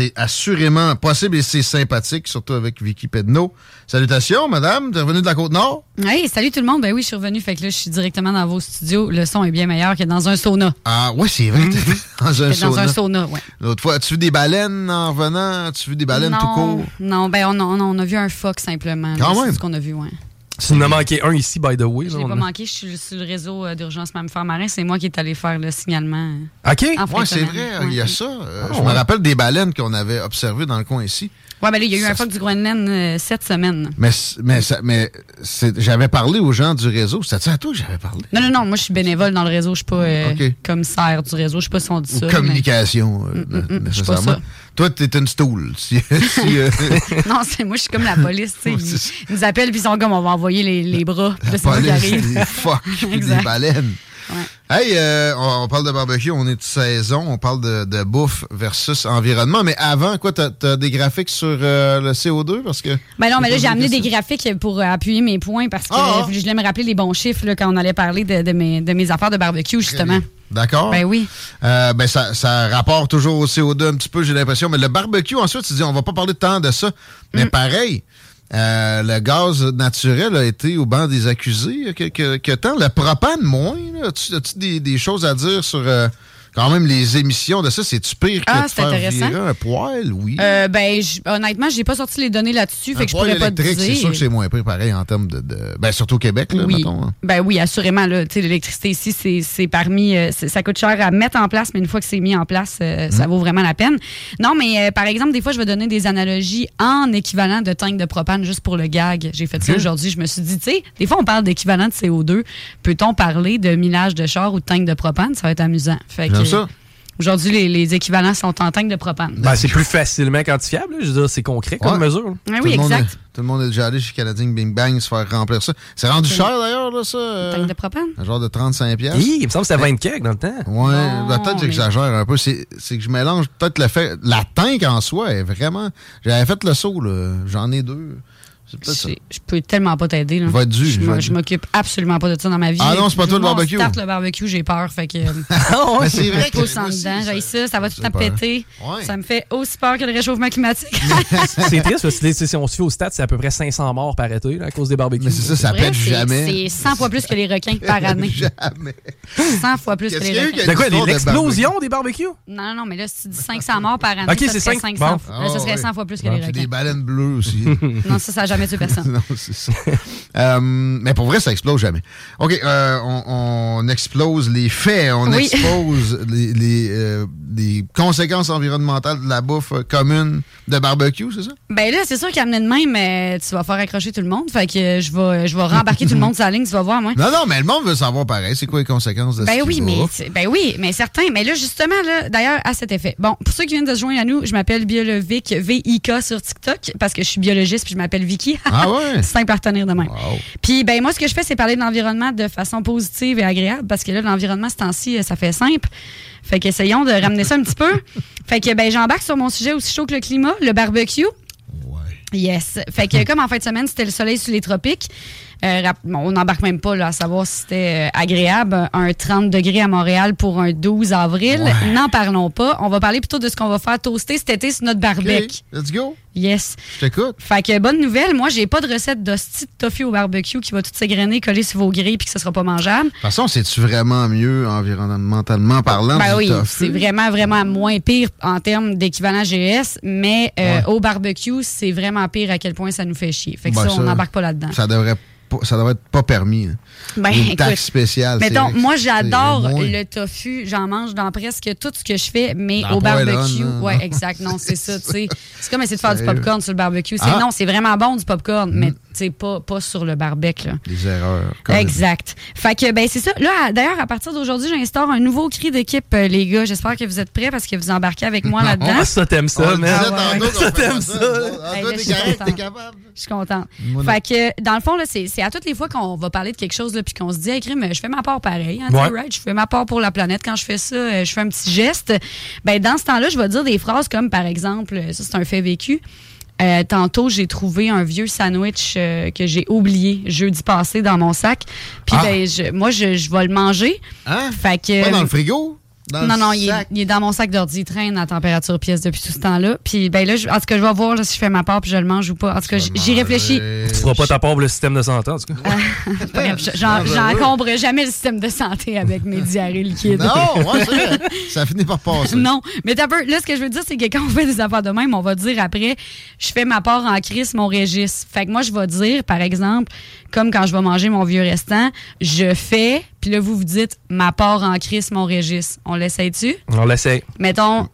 C'est assurément possible et c'est sympathique, surtout avec Vicky Pedneau. Salutations, madame. T'es revenue de la Côte-Nord? Hey, salut tout le monde. Ben oui, je suis revenu. Fait que là, je suis directement dans vos studios. Le son est bien meilleur que dans un sauna. Ah, ouais, c'est vrai. dans un sauna. Dans un sauna, ouais. L'autre fois, as-tu vu des baleines en revenant? As-tu vu des baleines non, tout court? Non, ben on, a- on a- on a vu un phoque simplement. Quand là, même. C'est ce qu'on a vu, ouais. Il en a manqué un ici, by the way. Je l'ai pas a- manqué, je suis sur le réseau euh, d'urgence mammifère marin. C'est moi qui est allé faire le signalement. OK. En fin Oui, c'est vrai, il y a ça. Euh, Ah, je me ouais. rappelle des baleines qu'on avait observées dans le coin ici. Ouais, ben là, il y a eu Ça un phoque du Groenland euh, cette semaine. Mais, mais, ça- mais j'avais parlé aux gens du réseau. C'était à toi que j'avais parlé? Non, non, non, moi je suis bénévole dans le réseau, je suis pas euh, commissaire du réseau, je sais pas si on dit Ou ça. mais- communication, euh, Mm, mm, mm, je suis nécessairement. pas ça. Toi, t'es une stool. Si, si, euh, non, c'est moi, je suis comme la police, Ils, ils nous appellent puis ils sont comme on va envoyer les, les bras. Puis là, police, arrive. des puis des Exact. Hey, euh, on, on parle de barbecue, on est de saison, on parle de, de bouffe versus environnement. Mais avant, quoi, t'as as des graphiques sur euh, le CO2 parce que. Ben non, mais là, J'ai amené des graphiques pour appuyer mes points parce que Ah, ah. je voulais me rappeler les bons chiffres là, quand on allait parler de, de mes, de mes affaires de barbecue, justement. D'accord. Ben oui. Euh, ben ça, ça rapporte toujours au CO2 un petit peu, j'ai l'impression. Mais le barbecue, ensuite, tu dis, on va pas parler tant de ça. Mais Mm. pareil, euh, le gaz naturel a été au banc des accusés il y a temps. Le propane, moins. As-tu as-tu des, des choses à dire sur euh, quand même les émissions de ça? C'est-tu pire que Ah, de c'est faire intéressant. virer un poêle? Oui. Euh, ben, honnêtement, j'ai pas sorti les données là-dessus, fait que je pourrais pas te dire. c'est sûr que c'est moins pire, pareil, en termes de... de- Ben, surtout au Québec, là, oui. mettons. hein. Ben oui, assurément. là, tu sais, L'électricité ici, c'est- parmi. euh, ça coûte cher à mettre en place, mais une fois que c'est mis en place, euh, ça vaut vraiment la peine. Non, mais euh, par exemple, des fois, je vais donner des analogies en équivalent de tank de propane juste pour le gag. J'ai fait ça aujourd'hui. Je me suis dit, tu sais, des fois, on parle d'équivalent de CO2. Peut-on parler de millage de char ou de tank de propane? Ça va être amusant. Fait J'aime que, ça? Aujourd'hui, les, les équivalents sont en tank de propane. Ben, c'est plus facilement quantifiable. là. Je veux dire, c'est concret comme Ouais. mesure. Ah Tout oui, le monde exact. est- tout le monde est déjà allé chez Canadien Bing Bang se faire remplir ça. C'est rendu cher, d'ailleurs, là, ça? euh, Tank de propane? Un genre de 35 pièces. Hi, il me semble que c'était 20 kek dans le temps. Ouais, Non, peut-être que mais- j'exagère un peu. C'est c'est que je mélange peut-être le fait. La tank en soi est vraiment. J'avais fait le saut, là. J'en ai deux. Je je peux tellement pas t'aider. là. Je vais être dû, Je je Je m'occupe absolument pas de ça dans ma vie. Ah non, c'est pas toi le barbecue. starte le barbecue, j'ai peur. Fait que. euh, Mais c'est je vrai que en dedans, ça- j'ai ça, ça va tout péter. Ouais. Ça me fait aussi peur que le réchauffement climatique. C'est triste parce que si on se fait au stade, c'est à peu près 500 morts par été là, à cause des barbecues. Mais c'est ça, ça pète jamais. C'est 100 fois plus que les requins par année. Jamais. 100 fois plus que Qu'est-ce les qu'il y a eu requins. C'est quoi, l'explosion des barbecues? Non, non, non, mais là, si tu dis 500 morts par année, Ok, ça c'est serait cinq. 500 Bon. fois- là, ça serait Ah, 100 fois plus que les puis requins. des baleines bleues aussi. Non, ça, ça jamais personne. non, c'est ça. Euh, mais pour vrai, ça explose jamais. OK, euh, on, on explose les faits, on Oui. expose les, les, euh, les conséquences environnementales de la bouffe commune de barbecue, c'est ça? Ben là, c'est sûr qu'amener de même, tu vas faire accrocher tout le monde. Fait que je vais, je vais rembarquer tout le monde sur la ligne, tu vas voir, moi. Non, non, mais le monde veut savoir pareil. C'est quoi les conséquences de Ben oui, mais ben oui, mais certains. Mais là, justement, là, d'ailleurs, à cet effet. Bon, pour ceux qui viennent de se joindre à nous, je m'appelle Biolovic VIK sur TikTok parce que je suis biologiste puis je m'appelle Vicky. Ah ouais? C'est simple à retenir de même. Wow. Puis ben moi, ce que je fais, c'est parler de l'environnement de façon positive et agréable parce que là, l'environnement, ce temps-ci, euh, ça fait simple. Fait qu'essayons de ramener ça un petit peu. Fait que ben j'embarque sur mon sujet aussi chaud que le climat, le barbecue. Ouais. Yes. Fait que comme en fin de semaine, c'était le soleil sur les tropiques, Euh, on n'embarque même pas là, à savoir si c'était euh, agréable. Un 30 degrés à Montréal pour un 12 avril. N'en parlons pas. On va parler plutôt de ce qu'on va faire toaster cet été sur notre barbecue. let's go. Yes. Je t'écoute. Fait que bonne nouvelle, moi j'ai pas de recette d'hostie de toffee au barbecue qui va tout s'égrener, coller sur vos grilles puis que ce sera pas mangeable. De toute façon, c'est-tu vraiment mieux environnementalement parlant Ben du oui, tofu? c'est vraiment, vraiment moins pire en termes d'équivalent GS, mais euh, Ouais. au barbecue, c'est vraiment pire à quel point ça nous fait chier. Fait que Ben, ça, on n'embarque pas là-dedans. Ça devrait, pas- ça devrait être pas permis. hein. Ben, Une écoute, taxe spéciale. Mettons, moi j'adore le tofu, j'en mange dans presque tout ce que je fais, mais Dans au barbecue, Elon, ouais, exact, non, c'est ça, tu sais. C'est comme essayer de faire du popcorn sur le barbecue. Ah. Mm. non, c'est vraiment bon du popcorn, mais tu sais pas pas sur le barbecue là. Des erreurs. Exact. Fait que, ben, c'est ça. Là, d'ailleurs, à partir d'aujourd'hui, j'instaure un nouveau cri d'équipe, euh, les gars. J'espère que vous êtes prêts parce que vous embarquez avec moi là-dedans. Ah, ça, t'aimes ça, Ah ouais. qu'on Ça, t'aimes ça. Ah, je suis contente. t'es capable. Je suis contente. Moi, non. fait que, dans le fond, là, c'est, c'est à toutes les fois qu'on va parler de quelque chose, là, puis qu'on se dit, hey, crime, je fais ma part pareil. hein, Ouais. right? Je fais ma part pour la planète. Quand je fais ça, euh, je fais un petit geste. Ben, dans ce temps-là, je vais dire des phrases comme, par exemple, euh, ça, c'est un fait vécu. Euh, tantôt, j'ai trouvé un vieux sandwich euh, que j'ai oublié jeudi passé dans mon sac. Puis, Ah. ben, je- moi, je, je vais le manger. Hein? Fait que. Pas dans le frigo? Dans Non, non, il est, sac? il est dans mon sac d'ordi. Il traîne à température pièce depuis tout ce temps-là. Puis, ben là, je- en tout cas, je vais voir là, si je fais ma part puis je le mange ou pas. En tout cas, j'y réfléchis. Tu feras pas ta part pour le système de santé, en tout cas. Ah, J'encombre jamais le système de santé avec mes diarrhées liquides. Non, ouais. Ça finit par passer. Non, mais t'as peu. Là, ce que je veux dire, c'est que quand on fait des affaires de même, on va dire après, je fais ma part en crise, mon régis. Fait que moi, je vais dire, par exemple, comme quand je vais manger mon vieux restant, je fais, puis là, vous vous dites, ma part en crise, mon régis. On l'essaye-tu? On l'essaye. Mettons,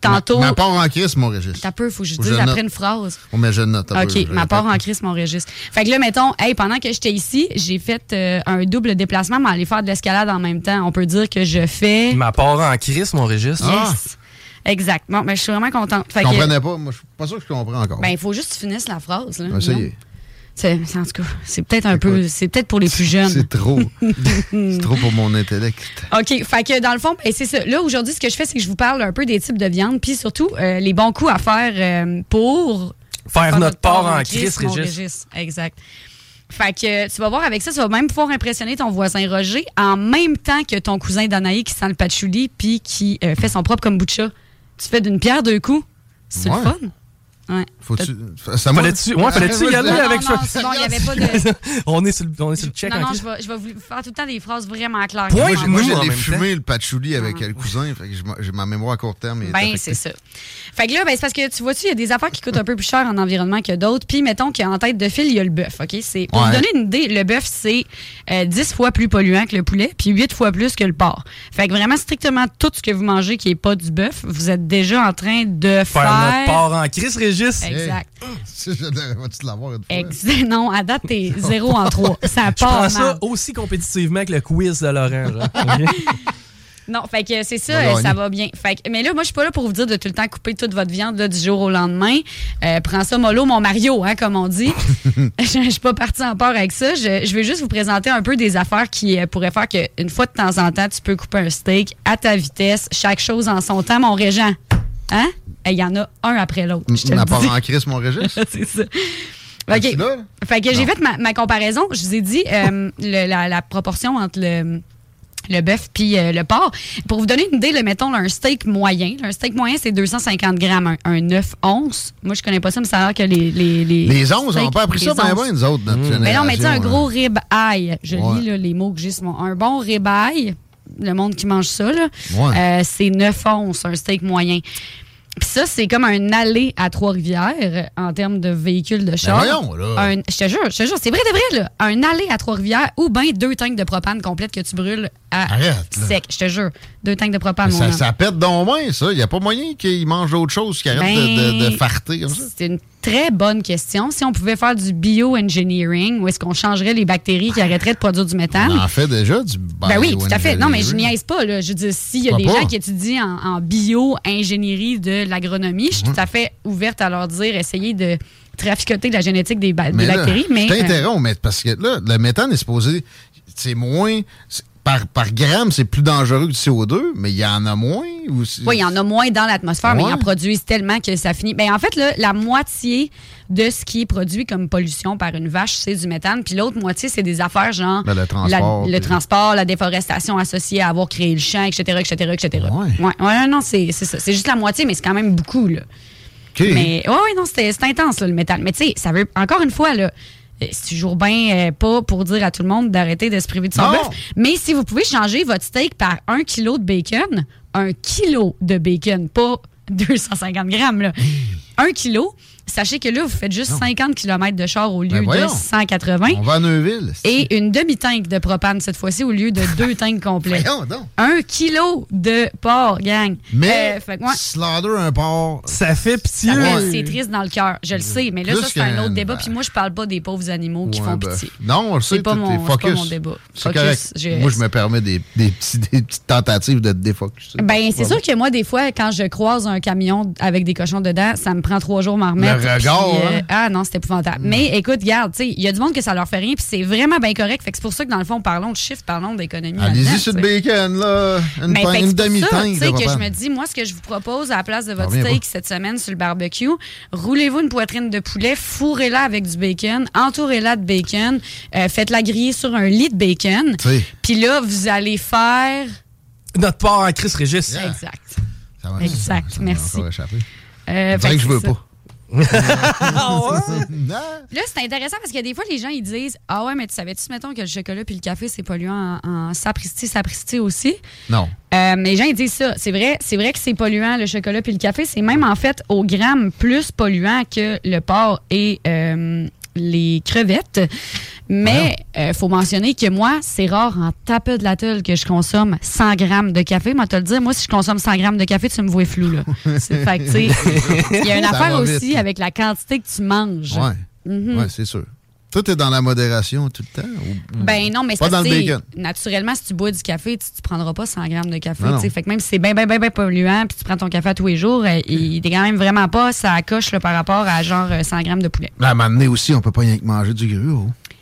tantôt. Ma, ma part en crise, mon registre. T'as peu, faut que je Faut dise après une phrase. On met je note. peu, OK, ma part en crise, mon registre. Fait que là, mettons, hey, pendant que j'étais ici, j'ai fait euh, un double déplacement, mais aller faire de l'escalade en même temps. On peut dire que je fais. Ma part en crise, mon registre. Ah. Yes. Exact. Bon, mais je suis vraiment contente. Fait Je que, comprenais pas. Moi, je suis pas sûr que je comprends encore. ben, il faut juste que tu finisses la phrase. Là, On va essayer. Non? C'est, en tout cas, c'est peut-être un peu. C'est peut-être pour les plus jeunes. C'est trop. c'est trop pour mon intellect. OK. Fait que dans le fond, ben, c'est ça. Là, aujourd'hui, ce que je fais, c'est que je vous parle un peu des types de viande, puis surtout euh, les bons coups à faire euh, pour Faire notre part en crise, Régis. Régis. Exact. Fait que tu vas voir avec ça, tu vas même pouvoir impressionner ton voisin Roger en même temps que ton cousin Danaï qui sent le patchouli puis qui euh, fait son propre kombucha. Tu fais d'une pierre deux coups. C'est Ouais. le fun. Ouais. Faut-tu. Ça? Fallait-tu ouais, fallait-tu y aller Non, non, avec non, c'est bon, il n'y avait pas de. on est sur le, on est sur le check non, en non, je vais, je vais vous faire tout le temps des phrases vraiment claires. Point, Moi, j'ai- fumer le patchouli avec le cousin. Fait que j'ai ma- mémoire à court terme. est Ben, c'est ça. Fait que là, ben, c'est parce que tu vois-tu, il y a des affaires qui coûtent un peu plus cher en environnement que d'autres. Puis, mettons qu'en tête de file, il y a le bœuf. OK? C'est, pour Ouais. vous donner une idée, le bœuf, c'est euh, 10 fois plus polluant que le poulet, puis 8 fois plus que le porc. Fait que vraiment, strictement tout ce que vous mangez qui est pas du bœuf, vous êtes déjà en train de faire. Faire notre part en crise, Régis. Exact. Si je devrais- Vas-tu l'avoir une fois? Ex- non, à date, t'es 0 en 3. Ça Je prends part ça mal. aussi compétitivement que le quiz de Laurent. Non, fait que c'est ça, ça va bien. Fait que- mais là, moi, je suis pas là pour vous dire de tout le temps couper toute votre viande là, du jour au lendemain. Euh, prends ça mollo, mon Mario, hein, comme on dit. je je suis pas partie en part avec ça. Je, je vais juste vous présenter un peu des affaires qui euh, pourraient faire qu'une fois de temps en temps, tu peux couper un steak à ta vitesse, chaque chose en son temps, mon régent. Hein? Il y en a un après l'autre. le part dis. en crise, mon registre? c'est ça. Es-tu OK. là? Fait que j'ai fait ma, ma comparaison. Je vous ai dit euh, le- la, la proportion entre le, le bœuf puis euh, le porc. Pour vous donner une idée, le, mettons là, un steak moyen. un steak moyen, c'est 250 grammes. Un, un 9 onces. Moi, je connais pas ça, mais ça a l'air que les... Les, les, Les 11, on n'a pas appris ça onces. bien, nous autres, notre Mais non, mais tu un gros rib eye. Je Ouais. lis là, les mots que j'ai sur mon... Un bon rib eye, le monde qui mange ça, là, Ouais. euh, c'est 9 onces, un steak moyen. Puis ça, c'est comme un aller à Trois-Rivières en termes de véhicules de char. Ben voyons, là. Un- Je te jure, je te jure, c'est vrai de vrai, là. Un aller à Trois-Rivières ou bien deux tanks de propane complètes que tu brûles à Arrête, là. sec. Je te jure, deux tanks de propane, Ça, ça pète donc bien, ça. Il n'y a pas moyen qu'ils mangent d'autre chose qui arrête de, de, de Ben, farter comme ça. C'est une très bonne question. Si on pouvait faire du bioengineering, où est-ce qu'on changerait les bactéries qui arrêteraient de produire du méthane? On en fait déjà du Ben oui, tout à fait. Non, mais je niaise pas. Là. Je veux dire, s'il y a des pas? gens qui étudient en, en bio-ingénierie de l'agronomie, je suis tout à fait ouverte à leur dire, essayer de traficoter de la génétique des, ba- des Mais là, bactéries. Mais, Je euh, t'interromps, mais parce que là, le méthane est supposé. C'est moins. Par, par gramme, c'est plus dangereux que du CO2, mais il y en a moins? Ou Oui, il y en a moins dans l'atmosphère, mais ils en produisent tellement que ça finit. Ben, en fait, là, la moitié de ce qui est produit comme pollution par une vache, c'est du méthane. Puis l'autre moitié, c'est des affaires genre Ben, le transport, la, le transport, la déforestation associée à avoir créé le champ, etc., etc., etc. Ouais. Ouais, ouais, non, c'est ça. C'est juste la moitié, mais c'est quand même beaucoup, là. Mais oui, non, c'était c'est intense, là, le métal. Mais tu sais, ça veut, encore une fois, là, c'est toujours bien euh, pas pour dire à tout le monde d'arrêter de se priver de son bœuf. Mais si vous pouvez changer votre steak par un kilo de bacon, un kilo de bacon, pas 250 grammes, là. Un kilo, sachez que là, vous faites juste 50 km de char au lieu Ben de voyons. 180 On va à Neuville. et une demi-tank de propane cette fois-ci au lieu de deux tanks complets. Voyons donc. Un kilo de porc, gang. Mais Euh, fait que, ouais. slaughter un porc. Ça fait pitié. Ça fait- Ouais. C'est triste dans le cœur, je le sais, mais là, Plus ça, c'est un autre débat. ben- Puis moi, je parle pas des pauvres animaux qui Ouais, font ben, pitié. Non, on le sait, C'est pas t'es- mon- c'est pas focus. mon débat. Focus, correct. je- Moi, je me permets des, des, petits- des petites tentatives de te défocus. Ben, c'est sûr que moi, des fois, quand je croise un camion avec des cochons dedans, ça me prend trois jours à m'en remettre. Le regard, Puis, euh, hein? Ah non, c'est épouvantable. Mais écoute, regarde, tu sais, il y a du monde que ça leur fait rien, puis c'est vraiment bien correct. Fait que c'est pour ça que, dans le fond, parlons de chiffres, parlons d'économie. Allez-y sur le bacon, là. Une, que une c'est pour ça, demi-tank tu sais, de que je me dis, moi, ce que je vous propose à la place de votre steak pas. cette semaine sur le barbecue, roulez-vous une poitrine de poulet, fourrez-la avec du bacon, entourez-la de bacon, euh, faites-la griller sur un lit de bacon. Puis là, vous allez faire. Notre part en Chris Régis. Yeah. Exact. Ça va, Exact, ça merci. échappé. Euh, que je veux c'est ça. pas. Là, c'est intéressant parce que des fois, les gens, ils disent Ah ouais, mais tu savais-tu, mettons, que le chocolat puis le café, c'est polluant en, en sapristi, sapristi aussi? Non. Euh, mais les gens, ils disent ça. C'est vrai, c'est vrai que c'est polluant, le chocolat puis le café. C'est même, en fait, au gramme plus polluant que le porc et euh, les crevettes. Mais il faut mentionner que moi, c'est rare en tapeux de la telle que je consomme 100 grammes de café. Moi, te le dire, moi, si je consomme 100 grammes de café, tu me vois flou. Là. C'est fait il y a une Ça affaire vite, aussi avec la quantité que tu manges. Ouais. Mhm. Ouais, c'est sûr. Toi, t'es dans la modération tout le temps? ou- Ben non, mais Pas dans le bacon? naturellement, si tu bois du café, tu, tu prendras pas 100 grammes de café. Non, non. Fait que même si c'est bien, bien, bien, bien polluant, puis tu prends ton café à tous les jours, euh, il est quand même vraiment pas ça coche là, par rapport à genre euh, 100 grammes de poulet. Là, à un moment donné aussi, on peut pas rien que manger du gruau.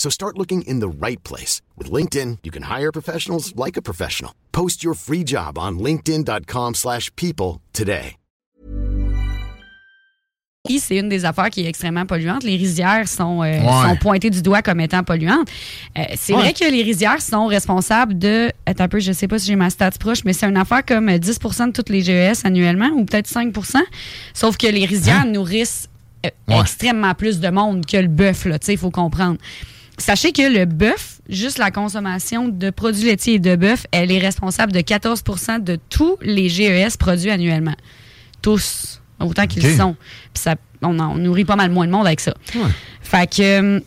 So start looking in the right place. With LinkedIn, you can hire professionals like a professional. Post your free job on linkedin.com/people slash people today. c'est une des affaires qui est extrêmement polluante. Les rizières sont, euh, Ouais. sont pointées du doigt comme étant polluantes. Euh, c'est Ouais. vrai que les rizières sont responsables de. Attends un peu, je sais pas si j'ai ma stats proche, mais c'est une affaire comme euh, 10 de toutes les GES annuellement, ou peut-être 5 Sauf que les rizières nourrissent euh, Hein? Ouais. extrêmement plus de monde que le bœuf, là. Tu sais, il faut comprendre. Sachez que le bœuf, juste la consommation de produits laitiers et de bœuf, elle est responsable de 14% de tous les GES produits annuellement. Tous, autant qu'ils sont. Puis ça, on, en- on nourrit pas mal moins de monde avec ça. Fait que euh,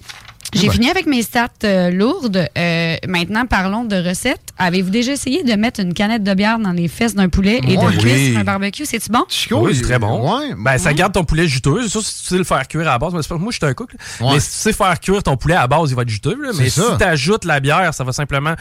j'ai Ouais. fini avec mes stats euh, lourdes. Euh, maintenant, parlons de recettes. Avez-vous déjà essayé de mettre une canette de bière dans les fesses d'un poulet et Ouais. de cuire Oui. sur un barbecue? C'est-tu bon? Chico, Oui, c'est très bon. Ouais. Ben, ça garde ton poulet juteux. C'est sûr, si tu sais le faire cuire à la base. Mais c'est pas- moi, je suis un cook. Mais si tu sais faire cuire ton poulet à la base, il va être juteux. là. Mais si ça. tu ajoutes la bière, ça va simplement,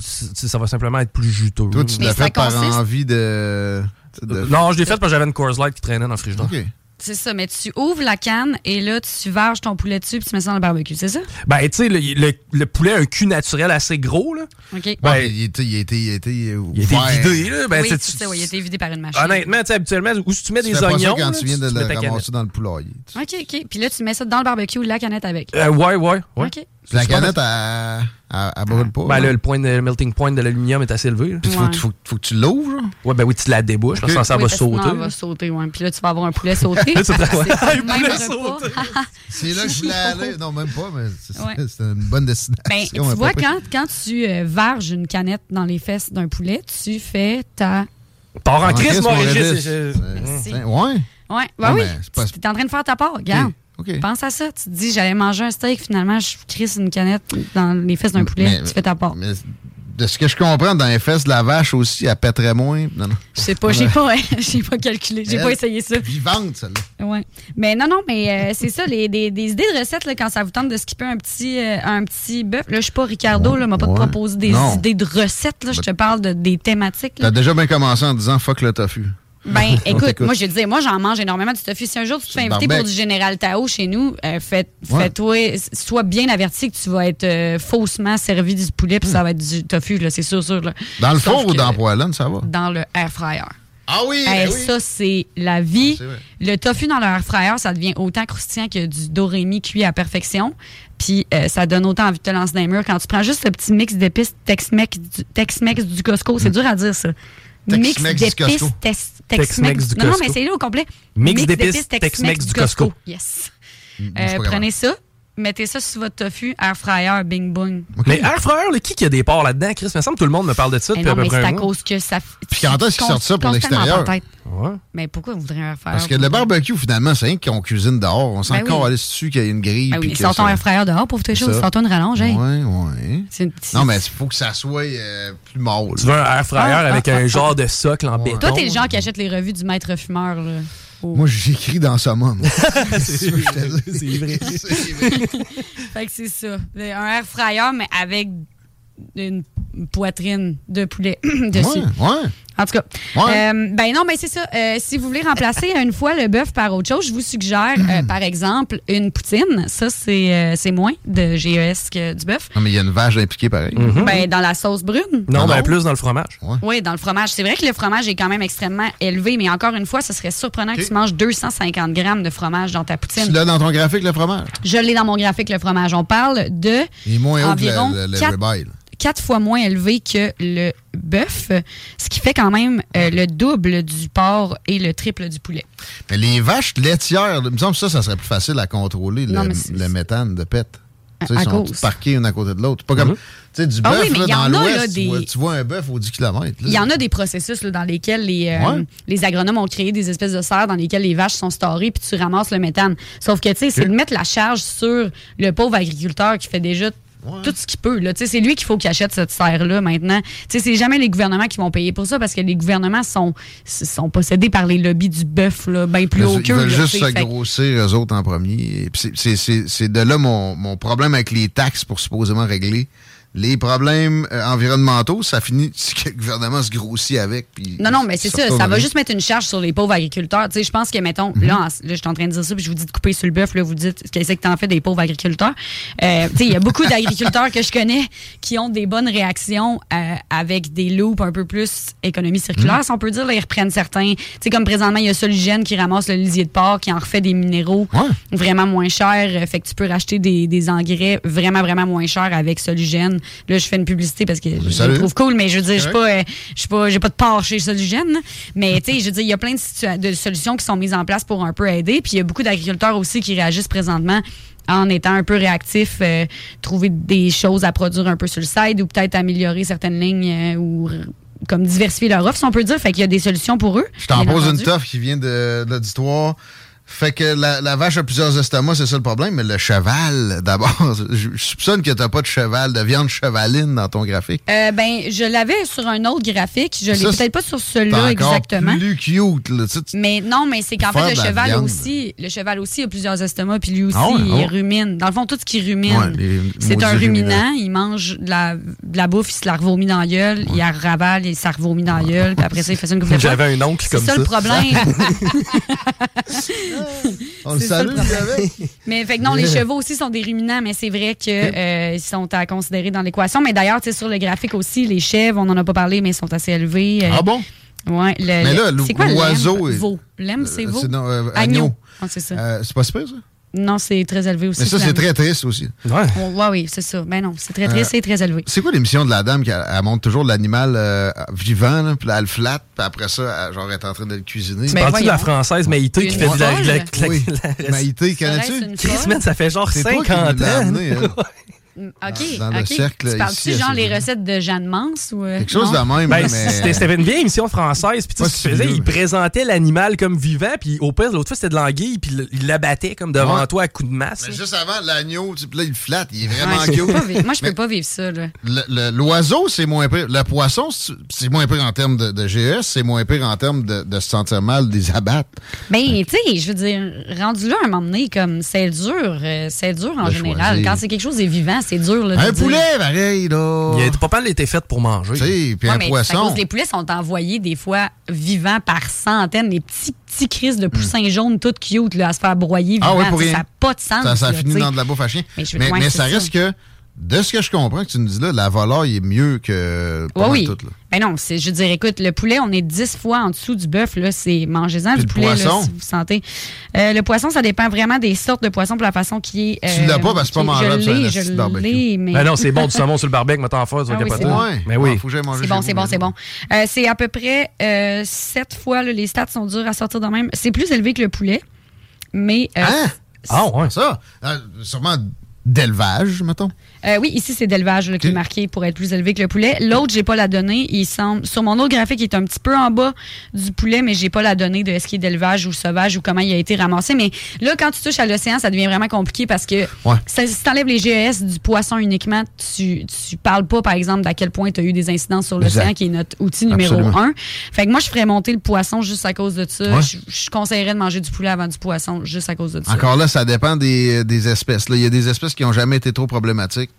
ça va simplement être plus juteux. Toi, tu Mais l'as ça fait par consiste- envie de. de- Non, je l'ai fait parce que j'avais une Coors Light qui traînait dans le frigidaire. OK. C'est ça, mais tu ouvres la canne et là, tu verges ton poulet dessus puis tu mets ça dans le barbecue, c'est ça? Ben, tu sais, le, le- le poulet a un cul naturel assez gros, là. OK. Ben, Ouais, il, était, il, était, il était. euh, Il a été ouvert. vidé, là. Ben, oui, tu- c'est ça, il a été vidé par une machine. Honnêtement, tu sais, habituellement, où si tu mets Tu des fais pas ça oignons. quand là, tu viens de tu le mets ta canette. ramasser dans le poulailler. OK, OK. Puis là, tu mets ça dans le barbecue, la canette avec. Euh, ouais, ouais, ouais. OK. La canette, elle, elle, elle brûle pas. Ben là. le, point de- le melting point de l'aluminium est assez élevé. Puis faut, Ouais. faut, faut que tu l'ouvres. Ouais, ben oui, tu la débouches, parce que ça Oui, va sauter. elle va sauter, ouais. Puis là, tu vas avoir un poulet sauté. C'est. C'est Un le même poulet repas. sauté. C'est là que je voulais aller. Non, même pas, mais c'est Ouais. une bonne destination. Ben, tu vois, quand, quand tu euh, verges une canette dans les fesses d'un poulet, tu fais ta. Pars en crise, Chris, mon Régis. Ouais. Ouais, bah oui. mais c'est pas- Tu es en train de faire ta part. Regarde. Pense à ça. Tu te dis, j'allais manger un steak, finalement, je crisse une canette dans les fesses d'un poulet. Mais- tu fais ta part. Mais de ce que je comprends, dans les fesses de la vache aussi, elle pèterait moins. Non, non. Je sais pas, j'ai pas, j'ai pas calculé, j'ai pas essayé ça. Vivante, celle-là. Ouais. Mais non, non, mais euh, c'est ça, les, des, des idées de recettes, là, quand ça vous tente de skipper un petit, euh, un petit bœuf. Là, je suis pas Ricardo, là, m'a pas Ouais. proposé des Non. idées de recettes, là. Je te parle de, des thématiques. T'as déjà bien commencé en disant fuck le tofu. Ben, écoute, moi, je te dis, moi, j'en mange énormément du tofu. Si un jour tu te fais inviter pour du Général Tao chez nous, euh, fais, Ouais. fais-toi, sois bien averti que tu vas être euh, faussement servi du poulet, puis ça va être du tofu, là, c'est sûr, sûr. Là. Dans le four ou dans la poêlonne, ça va? Dans le air fryer. Ah oui, Hey, ben oui. Ça, c'est la vie. Vrai. Le tofu dans le air fryer, ça devient autant croustillant que du dorémi cuit à perfection. Puis euh, ça donne autant envie de te lancer dans les murs. Quand tu prends juste le petit mix d'épices Tex-Mex du, Tex-Mex du Costco, c'est dur à dire ça. Mix Tex-Mex du d'épices Costco. Tex- Tex-Mex du Non, non, Costco. mais c'est là au complet. Mix d'épices Tex-Mex du Costco. Yes. Mm, Euh, prenez ça, mettez ça sur votre tofu, air fryer, bing bong. Mais Air Fryer, là, qui qui a des ports là-dedans, Chris? Il me semble que tout le monde me parle de ça non, mais c'est un à cause que ça. Puis quand est-ce qu'ils sortent ça pour l'extérieur? Ouais. Mais pourquoi vous voudriez un air fryer? Parce que le barbecue, finalement, c'est rien qu'on cuisine dehors. On s'en Ben oui. encore aller dessus qu'il y a une grille. Ben oui, sors ton ça- air fryer dehors pour tes choses. ça. Sors-toi une rallonge. Ouais, ouais. C'est une- Non, mais il faut que ça soit euh, plus mâle. Tu veux un Air Fryer Ah, avec ah, un ah, genre de socle en béton. Toi, t'es le genre qui achète les revues du maître fumeur, là. Moi, j'écris dans Summum. C'est c'est vrai. C'est vrai. Fait que c'est ça. Un air fryer, mais avec une poitrine de poulet dessus. Ouais, ouais. En tout cas, Ouais. euh, ben non, mais c'est ça. Euh, si vous voulez remplacer une fois le bœuf par autre chose, je vous suggère, euh, par exemple, une poutine. Ça, c'est euh, c'est moins de GES que du bœuf. Non, mais il y a une vache impliquée pareil. Ben, dans la sauce brune. Non, Non, ben plus dans le fromage. Oui, dans le fromage. C'est vrai que le fromage est quand même extrêmement élevé, mais encore une fois, ce serait surprenant que tu manges 250 grammes de fromage dans ta Tu poutine. l'as dans ton graphique, le fromage? Je l'ai dans mon graphique, le fromage. On parle de Il est moins haut Environ que le, le. Quatre fois moins élevé que le bœuf, ce qui fait quand même euh, le double du porc et le triple du poulet. Mais les vaches laitières, il me semble que ça, ça serait plus facile à contrôler, Non, le, méthane de pète. Tu sais, À ils sont parqués une à côté de l'autre. Pas comme, tu sais, du Ah bœuf, oui, y dans l'Ouest, des- tu, vois, tu vois un bœuf au 10 km. Il y en a des processus là, dans lesquels les, euh, Ouais. les agronomes ont créé des espèces de serres dans lesquelles les vaches sont storées puis tu ramasses le méthane. Sauf que, tu sais, c'est de mettre la charge sur le pauvre agriculteur qui fait déjà tout ce qu'il peut. là. C'est lui qu'il faut qu'il achète cette serre-là maintenant. C'est jamais les gouvernements qui vont payer pour ça parce que les gouvernements sont, sont possédés par les lobbies du bœuf bien plus haut Ils veulent juste se grossir, eux autres, en premier. C'est de là mon, mon problème avec les taxes pour supposément régler. Les problèmes euh, environnementaux, ça finit si que le gouvernement se grossit avec. puis Non, non, mais c'est ça. Ça va juste mettre une charge sur les pauvres agriculteurs. Tu sais, je pense que, mettons, là, en- là, je suis en train de dire ça, puis je vous dis de couper sur le bœuf, là, vous dites, qu'est-ce que t'en fais des pauvres agriculteurs? Euh, tu sais, il y a beaucoup d'agriculteurs que je connais qui ont des bonnes réactions euh, avec des loops un peu plus économie circulaire, si on peut dire. Là, ils reprennent certains. Tu sais, comme présentement, il y a Solugène qui ramasse le lisier de porc, qui en refait des minéraux Ouais. vraiment moins chers. Fait que tu peux racheter des, des engrais vraiment, vraiment moins chers avec Là, je fais une publicité parce que je le trouve cool, mais je veux dire, je suis pas, euh, je suis pas, j'ai pas de part chez Solugène. là. Mais tu sais, je veux dire, il y a plein de, de solutions qui sont mises en place pour un peu aider. Puis il y a beaucoup d'agriculteurs aussi qui réagissent présentement en étant un peu réactifs, euh, trouver des choses à produire un peu sur le side ou peut-être améliorer certaines lignes euh, ou comme diversifier leur offre, si on peut dire. Fait qu'il y a des solutions pour eux. Je t'en pose une toffe qui vient de, de l'auditoire. Fait que la, la vache a plusieurs estomacs, c'est ça le problème, mais le cheval, d'abord, je, je soupçonne que t'as pas de cheval, de viande chevaline dans ton graphique. Euh, ben, je l'avais sur un autre graphique. Je l'ai Ça, c'est- peut-être pas sur celui-là exactement. plus cute, là. Tu sais, tu- Mais non, mais c'est qu'en fait, le cheval aussi, le cheval aussi a plusieurs estomacs, puis lui aussi, Ah ouais, il ah rumine. Dans le fond, tout ce qui rumine, Ouais, c'est un ruminant. Il mange de la, de la bouffe, il se la revomit dans la gueule, il la ravale, il se la revomit dans la gueule, puis après ça, il fait ça une de. J'avais un oncle C'est comme ça, ça. le problème. on le c'est ça, le salue, avec. mais fait que non, les chevaux aussi sont des ruminants, mais c'est vrai qu'ils sont à considérer dans l'équation. Mais d'ailleurs, sur le graphique aussi, les chèvres, on n'en a pas parlé, mais ils sont assez élevés. Euh, Ah bon? Ouais, le, Mais là, c'est l'oiseau Veau? C'est Euh, veau? c'est non, euh, Agneau. agneau. Ah, c'est ça. Euh, c'est pas super, ça? Non, c'est très élevé aussi. Mais ça, c'est très triste aussi. Ouais. Oh, ouais, oui, c'est ça. Ben non, c'est très triste, Euh, c'est très élevé. C'est quoi l'émission de la dame qui elle, elle montre toujours l'animal euh, vivant, là, puis là, elle le flatte, puis après ça, elle, genre, elle est en train de le cuisiner? Mais Parles-tu de la française Maïté qui fait de la. la- la- Oui. la- Maïté, connais-tu? une Chris, ça fait genre C'est toi 50 qui nous l'as ans. hein. OK, dans le OK. cercle tu parles-tu genre les recettes de Jeanne Mance ou... euh, Quelque chose non? de même, Ben, mais... c'était une vieille émission française, puis tu sais ce qu'il faisait, il présentait l'animal comme vivant, puis au pire, l'autre fois, c'était de l'anguille, puis il l'abattait comme devant Ouais. toi à coups de masse. Mais là. juste avant, l'agneau, tu là, il flatte, il est Ouais, vraiment cute. vivre- Moi, je peux pas vivre ça, L'oiseau, c'est moins pire. Le poisson, c'est moins pire en termes de, de GS, c'est moins pire en termes de, de se sentir mal, des abattre. Ben, tu sais, je veux dire, rendu là, à un moment donné, comme, c'est dur. euh, c'est dur en De général. choisir. Quand c'est quelque chose de vivant, c'est dur, là. Un dire. poulet, pareil, là. Il a pas mal été fait pour manger. Puis Ouais, un mais poisson. cause les poulets sont envoyés des fois vivants par centaines, les petits petits crises de poussins jaunes toutes cute là, à se faire broyer Hmm. Ah vivants. ouais, pour rien. ça n'a pas de sens. Ça, ça là, finit dans de la bouffe à chien. Mais ça ça. reste que, de ce que je comprends que tu nous dis là, la volaille est mieux que pas Ouais, mal oui. tout. Là. Ben non, c'est, je veux dire, écoute, le poulet, on est 10 fois en dessous du bœuf. Là, c'est mangez-en du le poulet là, poisson? si vous sentez. Euh, le poisson, ça dépend vraiment des sortes de poissons pour la façon qui est. Tu l'as pas parce que c'est pas mangeable Je sur un je barbecue. mais. Ben non, c'est bon du saumon sur le barbecue, mettons en face, Ah oui, capoter. c'est bon. Ouais. Mais oui. Ah, faut que C'est bon, c'est bon, c'est bon. Euh, c'est à peu près euh, 7 fois, là, les stats sont durs à sortir de même. C'est plus élevé que le poulet, mais. euh, Hein? Ah ouais. Ça? Sûrement d'élevage, mettons. Euh, oui, ici, c'est d'élevage là, qui est marqué pour être plus élevé que le poulet. L'autre, j'ai pas la donnée. Il semble, sur mon autre graphique, il est un petit peu en bas du poulet, mais j'ai pas la donnée de est-ce qu'il est d'élevage ou sauvage ou comment il a été ramassé. Mais là, quand tu touches à l'océan, ça devient vraiment compliqué parce que Ouais. ça- si tu enlèves les GES du poisson uniquement, tu, tu parles pas, par exemple, d'à quel point tu as eu des incidences sur l'océan, qui est notre outil numéro Absolument. un. Fait que moi, je ferais monter le poisson juste à cause de ça. Ouais. Je, je conseillerais de manger du poulet avant du poisson juste à cause de ça. Encore là, ça dépend des, des espèces. Il y a des espèces qui n'ont jamais été trop problématiques.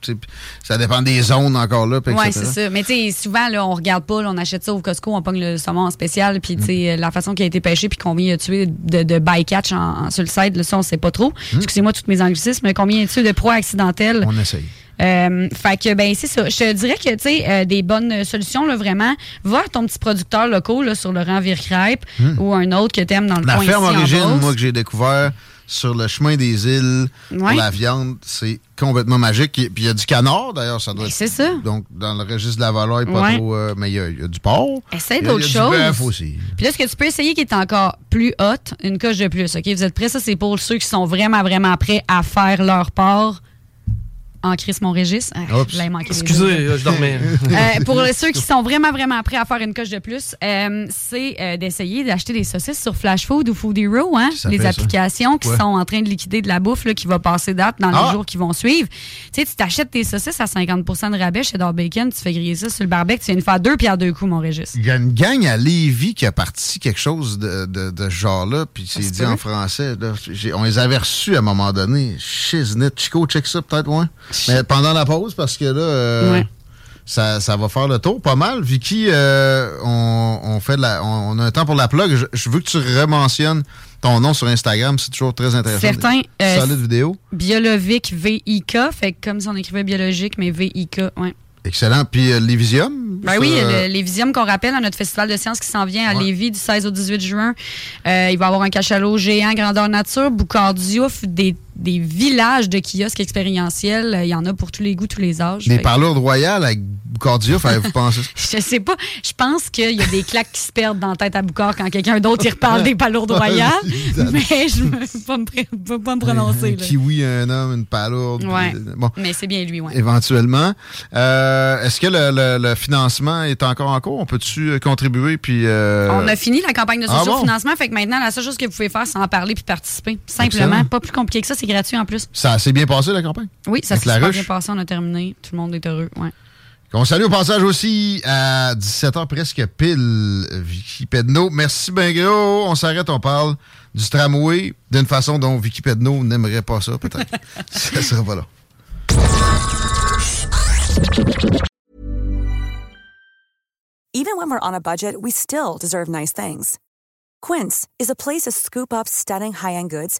Ça dépend des zones encore là. Oui, c'est ça. Mais tu sais, souvent, là, on regarde pas, là, on achète ça au Costco, on pogne le saumon en spécial, puis tu sais, la façon qu'il a été pêché, puis combien il a tué de, de bycatch en, en- sur le site, là, ça, on sait pas trop. Excusez-moi toutes mes anglicismes, mais combien il a tué de proies accidentelles? On essaye. Euh, fait que, ben, c'est ça. Je te dirais que, tu sais, euh, des bonnes solutions, là, vraiment, va à ton petit producteur local, là, sur le rang Vircrêpe, ou un autre que t'aimes dans le. La coin ferme ici, origine, moi, que j'ai découvert sur le chemin des îles pour la viande, c'est complètement magique. Puis il y a du canard, d'ailleurs, ça doit Ben, être. c'est ça. Donc, dans le registre de la volaille, pas Ouais. trop. euh, mais il y, a- il y a du porc. Essaye d'autres il y a choses. Du aussi. Puis là, ce que tu peux essayer qui est encore plus hot, une coche de plus. OK? Vous êtes prêts? Ça, c'est pour ceux qui sont vraiment, vraiment prêts à faire leur part en Chris Mon-Régis. Ah, Oups. je manqué Excusez, je dormais. Euh, pour ceux qui sont vraiment, vraiment prêts à faire une coche de plus, euh, c'est euh, d'essayer d'acheter des saucisses sur Flash Food ou Food Hero, hein, Ça les ça. applications qui Ouais. sont en train de liquider de la bouffe là, qui va passer date dans Ah! les jours qui vont suivre. Tu sais, tu t'achètes tes saucisses à 50% de rabais chez Dar Bacon, tu fais griller ça sur le barbecue, tu viens de faire deux pierres deux coups, mon Régis. Il y a une gang à Lévis qui a parti quelque chose de, de, de ce genre-là, puis c'est dit en français. là. On les avait reçus à un moment donné. Shiznit, Chico, check ça peut-être, ouais. Mais pendant la pause, parce que là, euh, Ouais. ça, ça va faire le tour pas mal. Vicky, euh, on, on fait de la, on, on a un temps pour la plug. Je, je veux que tu rementionnes ton nom sur Instagram, c'est toujours très intéressant. Certain, euh, Solide vidéo. Biologique VIK, fait comme si on écrivait biologique, mais VIK, ouais. Excellent. Puis euh, Lévisium. Ben ça, oui, euh, le- les Visium qu'on rappelle à notre festival de sciences qui s'en vient à Ouais. Lévis du 16 au 18 juin. Euh, il va y avoir un cachalot géant grandeur nature, Boucardiouf, des, des villages de kiosques expérientiels. Euh, Il y en a pour tous les goûts, tous les âges. Des parlours royales avec Boucardiouf, avez-vous pensé? Je sais pas. Je pense qu'il y a des claques qui se perdent dans la tête à Boucard quand quelqu'un d'autre y reparle des palourdes royales. mais je ne peux pas me, prononcer. Un là. kiwi, un homme, une palourde. Ouais. puis, Bon. Mais c'est bien lui, ouais. Éventuellement. Euh, Est-ce que le, le- le financement est encore en cours? On peut-tu euh, contribuer? Puis, euh, On a fini la campagne de Ah bon? socio-financement, fait que maintenant, la seule chose que vous pouvez faire, c'est en parler puis participer. Simplement. Excellent. Pas plus compliqué que ça, c'est gratuit en plus. Ça s'est bien passé, la campagne? Oui, ça s'est bien passé, on a terminé. Tout le monde est heureux. Ouais. On salue au passage aussi à 17h presque pile, Vicky Pedneau. Merci ben gros. On s'arrête, on parle du tramway d'une façon dont Vicky Pedneau n'aimerait pas ça, peut-être. ça sera pas là. Even when we're on a budget, we still deserve nice things. Quince is a place to scoop up stunning high-end goods